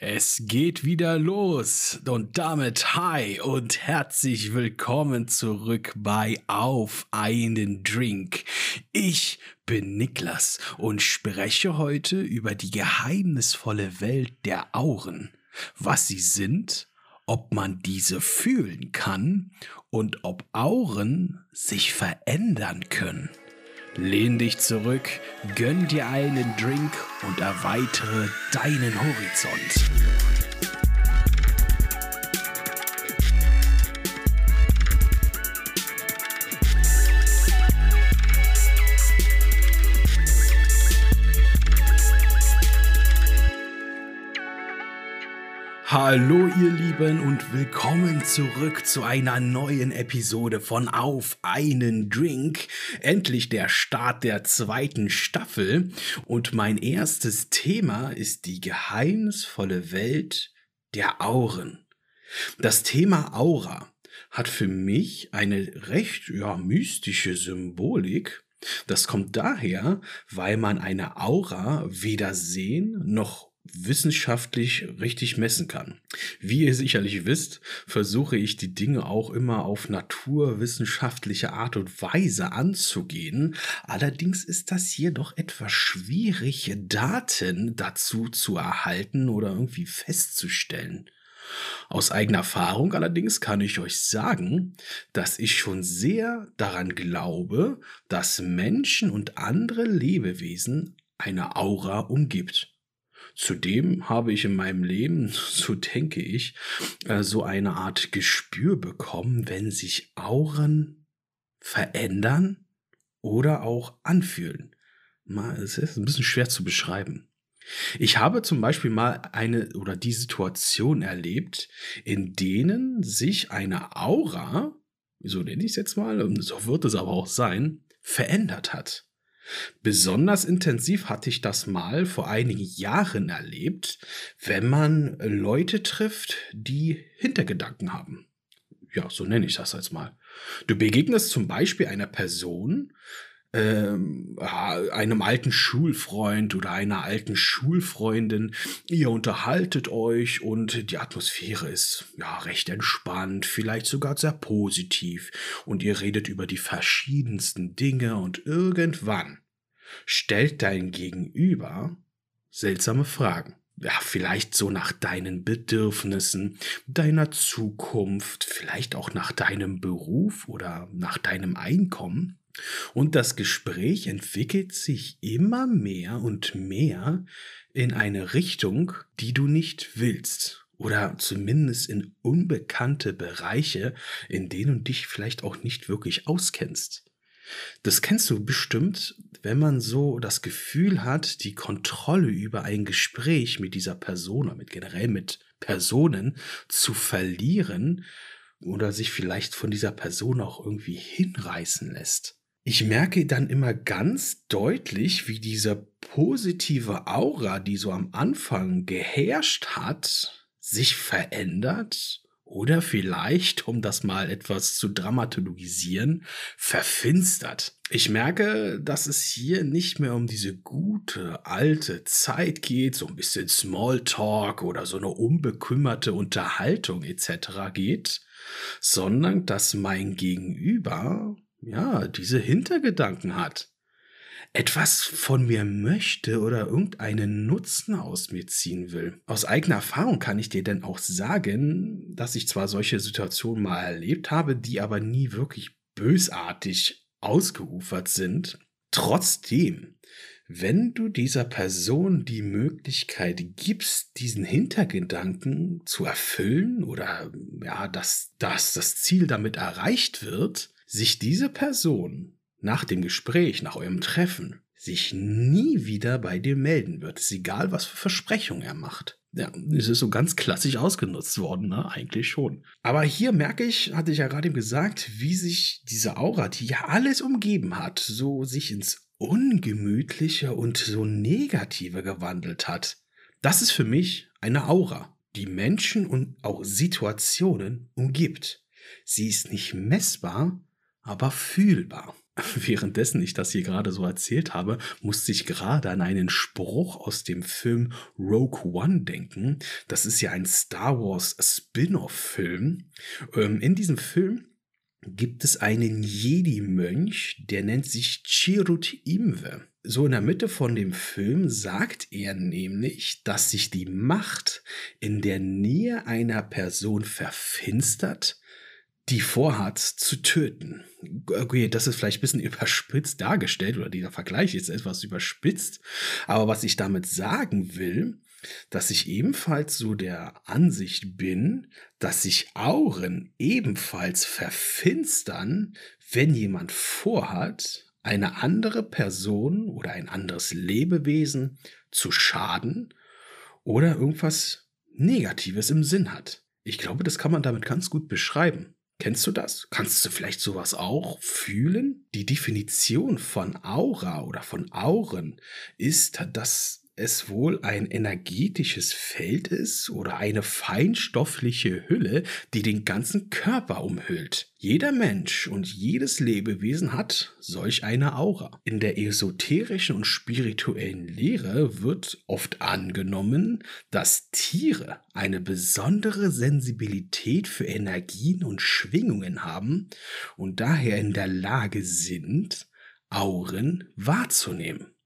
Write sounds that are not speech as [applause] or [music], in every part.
Es geht wieder los und damit hi und herzlich willkommen zurück bei Auf einen Drink. Ich bin Niklas und spreche heute über die geheimnisvolle Welt der Auren, was sie sind, ob man diese fühlen kann und ob Auren sich verändern können. Lehn dich zurück, gönn dir einen Drink und erweitere deinen Horizont. Hallo ihr Lieben und willkommen zurück zu einer neuen Episode von Auf einen Drink. Endlich der Start der zweiten Staffel und mein erstes Thema ist die geheimnisvolle Welt der Auren. Das Thema Aura hat für mich eine recht ja, mystische Symbolik. Das kommt daher, weil man eine Aura weder sehen noch wissenschaftlich richtig messen kann. Wie ihr sicherlich wisst, versuche ich die Dinge auch immer auf naturwissenschaftliche Art und Weise anzugehen. Allerdings ist das hier doch etwas schwierig, Daten dazu zu erhalten oder irgendwie festzustellen. Aus eigener Erfahrung allerdings kann ich euch sagen, dass ich schon sehr daran glaube, dass Menschen und andere Lebewesen eine Aura umgibt. Zudem habe ich in meinem Leben, [laughs] so denke ich, äh, so eine Art Gespür bekommen, wenn sich Auren verändern oder auch anfühlen. Es ist ein bisschen schwer zu beschreiben. Ich habe zum Beispiel mal eine oder die Situation erlebt, in denen sich eine Aura, so nenne ich es jetzt mal, so wird es aber auch sein, verändert hat. Besonders intensiv hatte ich das mal vor einigen Jahren erlebt, wenn man Leute trifft, die Hintergedanken haben. Ja, so nenne ich das jetzt mal. Du begegnest zum Beispiel einer Person, einem alten Schulfreund oder einer alten Schulfreundin. Ihr unterhaltet euch und die Atmosphäre ist ja recht entspannt, vielleicht sogar sehr positiv und ihr redet über die verschiedensten Dinge und irgendwann stellt dein Gegenüber seltsame Fragen. Ja, vielleicht so nach deinen Bedürfnissen, deiner Zukunft, vielleicht auch nach deinem Beruf oder nach deinem Einkommen. Und das Gespräch entwickelt sich immer mehr und mehr in eine Richtung, die du nicht willst. Oder zumindest in unbekannte Bereiche, in denen du dich vielleicht auch nicht wirklich auskennst. Das kennst du bestimmt, wenn man so das Gefühl hat, die Kontrolle über ein Gespräch mit dieser Person oder mit generell mit Personen zu verlieren oder sich vielleicht von dieser Person auch irgendwie hinreißen lässt ich merke dann immer ganz deutlich, wie diese positive Aura, die so am Anfang geherrscht hat, sich verändert oder vielleicht, um das mal etwas zu dramatologisieren, verfinstert. Ich merke, dass es hier nicht mehr um diese gute alte Zeit geht, so ein bisschen Smalltalk oder so eine unbekümmerte Unterhaltung etc. geht, sondern dass mein Gegenüber ja, diese Hintergedanken hat, etwas von mir möchte oder irgendeinen Nutzen aus mir ziehen will. Aus eigener Erfahrung kann ich dir denn auch sagen, dass ich zwar solche Situationen mal erlebt habe, die aber nie wirklich bösartig ausgeufert sind. Trotzdem, wenn du dieser Person die Möglichkeit gibst, diesen Hintergedanken zu erfüllen oder ja, dass, dass das Ziel damit erreicht wird, sich diese Person nach dem Gespräch, nach eurem Treffen, sich nie wieder bei dir melden wird. Ist egal, was für Versprechungen er macht. Ja, es ist so ganz klassisch ausgenutzt worden, ne? Eigentlich schon. Aber hier merke ich, hatte ich ja gerade eben gesagt, wie sich diese Aura, die ja alles umgeben hat, so sich ins Ungemütliche und so Negative gewandelt hat. Das ist für mich eine Aura, die Menschen und auch Situationen umgibt. Sie ist nicht messbar, aber fühlbar. [laughs] währenddessen ich das hier gerade so erzählt habe, musste ich gerade an einen Spruch aus dem Film Rogue One denken. Das ist ja ein Star Wars Spin-off-Film. Ähm, in diesem Film gibt es einen Jedi-Mönch, der nennt sich Chirut Imwe. So in der Mitte von dem Film sagt er nämlich, dass sich die Macht in der Nähe einer Person verfinstert, die vorhat zu töten. Okay, das ist vielleicht ein bisschen [laughs] überspitzt dargestellt oder dieser Vergleich ist etwas überspitzt, aber was ich damit sagen will, dass ich ebenfalls so der Ansicht bin, dass sich Auren ebenfalls verfinstern, wenn jemand vorhat, eine andere Person oder ein anderes Lebewesen zu schaden oder irgendwas Negatives im Sinn hat. Ich glaube, das kann man damit ganz gut beschreiben. Kennst du das? Kannst du vielleicht sowas auch fühlen? Die Definition von Aura oder von Auren ist, dass es wohl ein energetisches Feld ist oder eine feinstoffliche Hülle, die den ganzen Körper umhüllt. Jeder Mensch und jedes Lebewesen hat solch eine Aura. In der esoterischen und spirituellen Lehre wird oft angenommen, dass Tiere eine besondere Sensibilität für Energien und Schwingungen haben und daher in der Lage sind, Auren wahrzunehmen.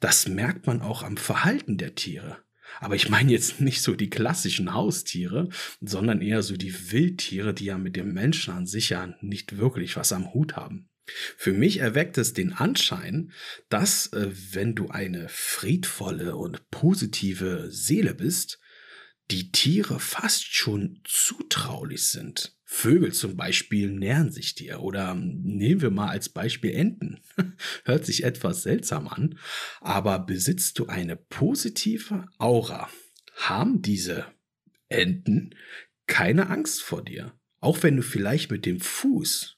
Das merkt man auch am Verhalten der Tiere. Aber ich meine jetzt nicht so die klassischen Haustiere, sondern eher so die Wildtiere, die ja mit dem Menschen an sich ja nicht wirklich was am Hut haben. Für mich erweckt es den Anschein, dass äh, wenn du eine friedvolle und positive Seele bist, die Tiere fast schon zutraulich sind. Vögel zum Beispiel nähern sich dir oder nehmen wir mal als Beispiel Enten. [laughs] Hört sich etwas seltsam an, aber besitzt du eine positive Aura, haben diese Enten keine Angst vor dir. Auch wenn du vielleicht mit dem Fuß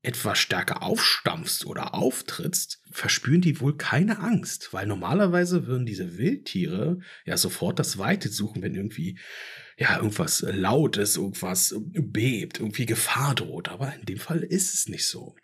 etwas stärker aufstampfst oder auftrittst, verspüren die wohl keine Angst, weil normalerweise würden diese Wildtiere ja sofort das Weite suchen, wenn irgendwie ja irgendwas laut ist, irgendwas bebt, irgendwie Gefahr droht, aber in dem Fall ist es nicht so.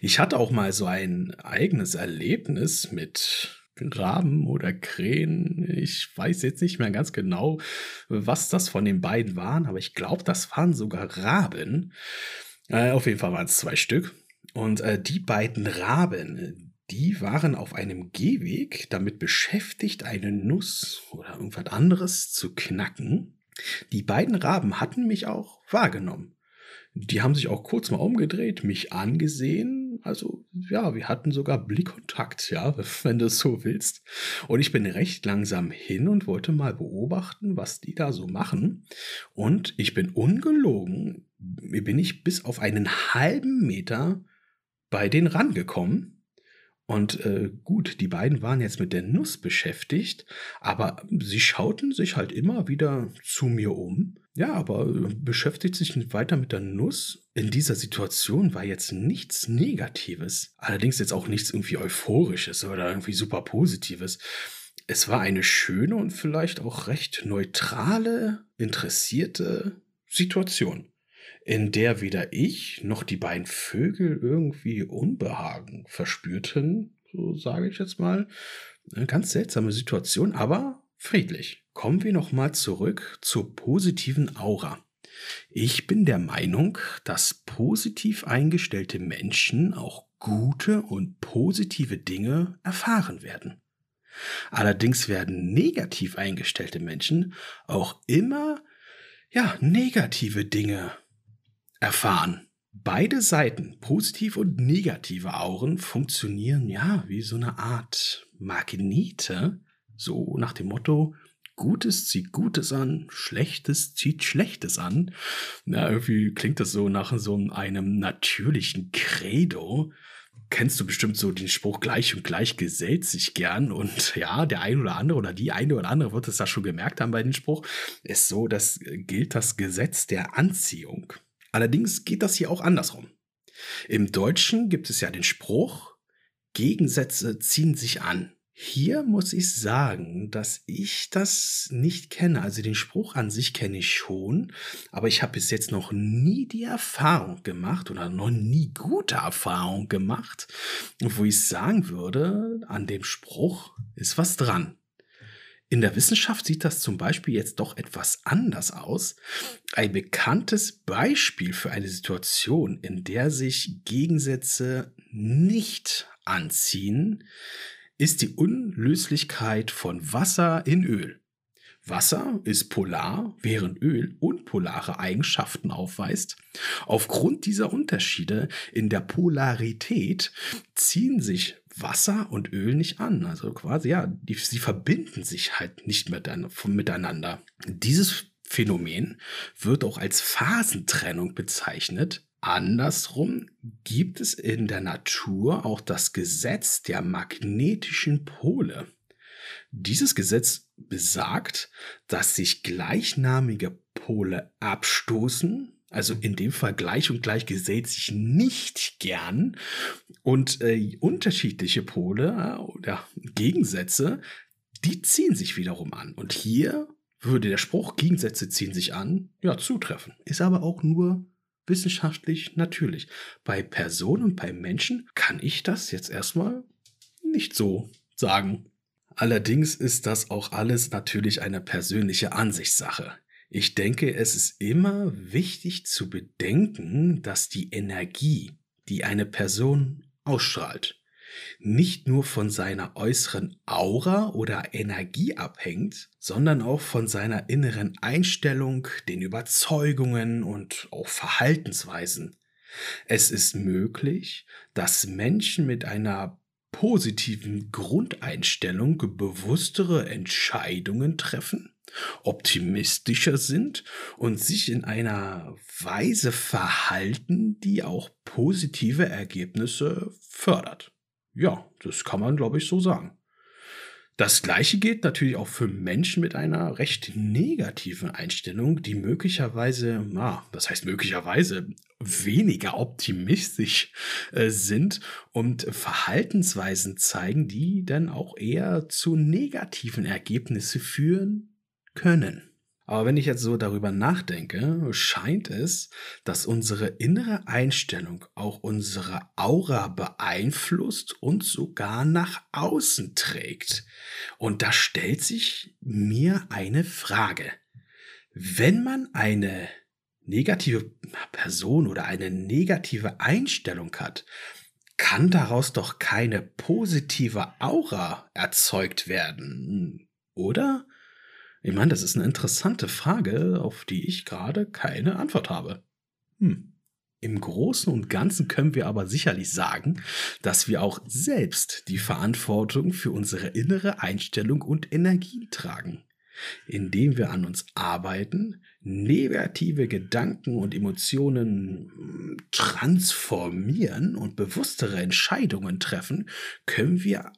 Ich hatte auch mal so ein eigenes Erlebnis mit Raben oder Krähen. Ich weiß jetzt nicht mehr ganz genau, was das von den beiden waren, aber ich glaube, das waren sogar Raben. Äh, auf jeden Fall waren es zwei Stück. Und äh, die beiden Raben, die waren auf einem Gehweg damit beschäftigt, eine Nuss oder irgendwas anderes zu knacken. Die beiden Raben hatten mich auch wahrgenommen. Die haben sich auch kurz mal umgedreht, mich angesehen. Also ja, wir hatten sogar Blickkontakt, ja, [laughs] wenn du es so willst. Und ich bin recht langsam hin und wollte mal beobachten, was die da so machen. Und ich bin ungelogen, bin ich bis auf einen halben Meter bei denen rangekommen und äh, gut, die beiden waren jetzt mit der Nuss beschäftigt, aber sie schauten sich halt immer wieder zu mir um. Ja, aber äh, beschäftigt sich nicht weiter mit der Nuss. In dieser Situation war jetzt nichts Negatives. Allerdings jetzt auch nichts irgendwie Euphorisches oder irgendwie super Positives. Es war eine schöne und vielleicht auch recht neutrale, interessierte Situation in der weder ich noch die beiden Vögel irgendwie Unbehagen verspürten, so sage ich jetzt mal. Eine ganz seltsame Situation, aber friedlich. Kommen wir nochmal zurück zur positiven Aura. Ich bin der Meinung, dass positiv eingestellte Menschen auch gute und positive Dinge erfahren werden. Allerdings werden negativ eingestellte Menschen auch immer ja, negative Dinge erfahren. Beide Seiten, positiv und negative Auren, funktionieren ja wie so eine Art Magnete, so nach dem Motto, Gutes zieht Gutes an, Schlechtes zieht Schlechtes an. Na, irgendwie klingt das so nach so einem natürlichen Credo. Kennst du bestimmt so den Spruch gleich und gleich gesellt sich gern und ja, der ein oder andere oder die eine oder andere wird es da schon gemerkt haben bei dem Spruch, ist so, das gilt das Gesetz der Anziehung. Allerdings geht das hier auch andersrum. Im Deutschen gibt es ja den Spruch, Gegensätze ziehen sich an. Hier muss ich sagen, dass ich das nicht kenne. Also den Spruch an sich kenne ich schon, aber ich habe bis jetzt noch nie die Erfahrung gemacht oder noch nie gute Erfahrung gemacht, wo ich sagen würde, an dem Spruch ist was dran. In der Wissenschaft sieht das zum Beispiel jetzt doch etwas anders aus. Ein bekanntes Beispiel für eine Situation, in der sich Gegensätze nicht anziehen, ist die Unlöslichkeit von Wasser in Öl. Wasser ist polar, während Öl unpolare Eigenschaften aufweist. Aufgrund dieser Unterschiede in der Polarität ziehen sich Wasser und Öl nicht an. Also quasi, ja, die, sie verbinden sich halt nicht miteinander. Dieses Phänomen wird auch als Phasentrennung bezeichnet. Andersrum gibt es in der Natur auch das Gesetz der magnetischen Pole. Dieses Gesetz besagt, dass sich gleichnamige Pole abstoßen, also in dem Fall gleich und gleich gesellt sich nicht gern und äh, unterschiedliche Pole äh, oder Gegensätze, die ziehen sich wiederum an. Und hier würde der Spruch Gegensätze ziehen sich an, ja, zutreffen. Ist aber auch nur wissenschaftlich natürlich. Bei Personen und bei Menschen kann ich das jetzt erstmal nicht so sagen. Allerdings ist das auch alles natürlich eine persönliche Ansichtssache. Ich denke, es ist immer wichtig zu bedenken, dass die Energie, die eine Person ausstrahlt, nicht nur von seiner äußeren Aura oder Energie abhängt, sondern auch von seiner inneren Einstellung, den Überzeugungen und auch Verhaltensweisen. Es ist möglich, dass Menschen mit einer positiven Grundeinstellung bewusstere Entscheidungen treffen, optimistischer sind und sich in einer Weise verhalten, die auch positive Ergebnisse fördert. Ja, das kann man, glaube ich, so sagen. Das gleiche gilt natürlich auch für Menschen mit einer recht negativen Einstellung, die möglicherweise, na, das heißt möglicherweise weniger optimistisch äh, sind und Verhaltensweisen zeigen, die dann auch eher zu negativen Ergebnissen führen können. Aber wenn ich jetzt so darüber nachdenke, scheint es, dass unsere innere Einstellung auch unsere Aura beeinflusst und sogar nach außen trägt. Und da stellt sich mir eine Frage. Wenn man eine negative Person oder eine negative Einstellung hat, kann daraus doch keine positive Aura erzeugt werden, oder? Ich meine, das ist eine interessante Frage, auf die ich gerade keine Antwort habe. Hm. Im Großen und Ganzen können wir aber sicherlich sagen, dass wir auch selbst die Verantwortung für unsere innere Einstellung und Energie tragen. Indem wir an uns arbeiten, negative Gedanken und Emotionen hm, transformieren und bewusstere Entscheidungen treffen, können wir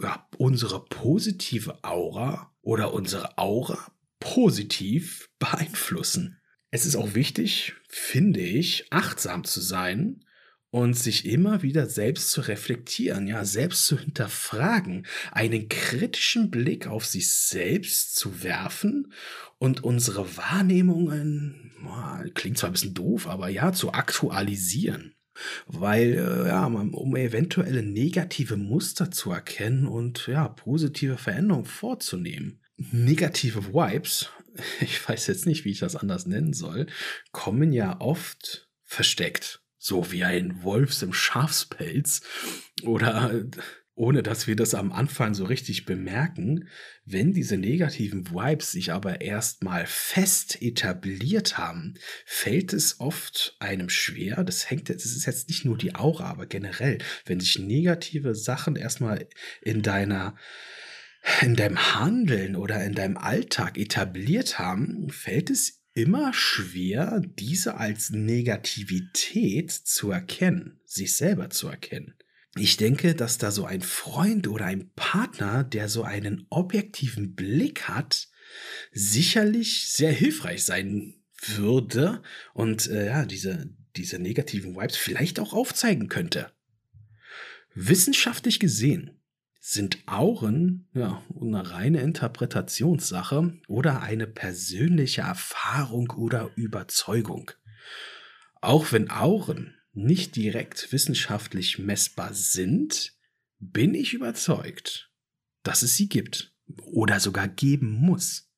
ja, unsere positive Aura oder unsere Aura positiv [laughs] beeinflussen. Es ist auch wichtig, finde ich, achtsam zu sein und sich immer wieder selbst zu reflektieren, ja, selbst zu hinterfragen, einen kritischen Blick auf sich selbst zu werfen und unsere Wahrnehmungen, klingt zwar ein bisschen doof, aber ja, zu aktualisieren weil äh, ja, um eventuelle negative Muster zu erkennen und ja, positive Veränderungen vorzunehmen. Negative Vibes, [laughs] ich weiß jetzt nicht, wie ich das anders nennen soll, kommen ja oft versteckt, so wie ein Wolfs im Schafspelz oder ohne dass wir das am Anfang so richtig bemerken. Wenn diese negativen Vibes sich aber erstmal fest etabliert haben, fällt es oft einem schwer. Das hängt, das ist jetzt nicht nur die Aura, aber generell, wenn sich negative Sachen erstmal in deiner in deinem Handeln oder in deinem Alltag etabliert haben, fällt es immer schwer, diese als Negativität zu erkennen, sich selber zu erkennen. Ich denke, dass da so ein Freund oder ein Partner, der so einen objektiven Blick hat, sicherlich sehr hilfreich sein würde und äh, ja, diese, diese negativen Vibes vielleicht auch aufzeigen könnte. Wissenschaftlich gesehen Sind Auren ja eine reine Interpretationssache oder eine persönliche Erfahrung oder Überzeugung? Auch wenn Auren nicht direkt wissenschaftlich messbar sind, bin ich überzeugt, dass es sie gibt oder sogar geben muss.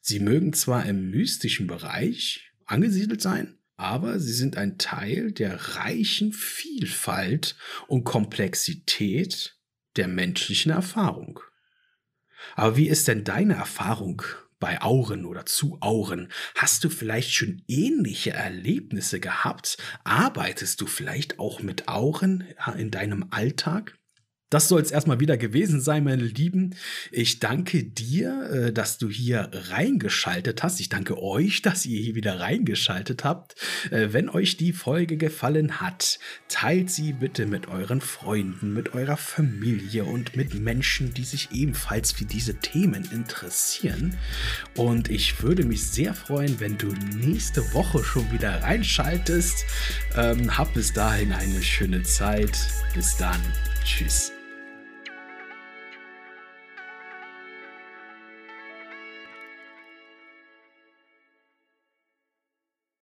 Sie mögen zwar im mystischen Bereich angesiedelt sein, aber sie sind ein Teil der reichen Vielfalt und Komplexität der menschlichen Erfahrung. Aber wie ist denn deine Erfahrung bei Auren oder zu Auren? Hast du vielleicht schon ähnliche Erlebnisse gehabt? Arbeitest du vielleicht auch mit Auren in deinem Alltag? Das soll es erstmal wieder gewesen sein, meine Lieben. Ich danke dir, äh, dass du hier reingeschaltet hast. Ich danke euch, [laughs] dass ihr hier wieder reingeschaltet habt. Äh, wenn euch die Folge gefallen hat, teilt sie bitte mit euren Freunden, mit eurer Familie und mit Menschen, die sich ebenfalls für diese Themen interessieren. Und ich würde mich sehr freuen, wenn du nächste Woche schon wieder reinschaltest. Ähm, hab bis dahin eine schöne Zeit. Bis dann. Tschüss.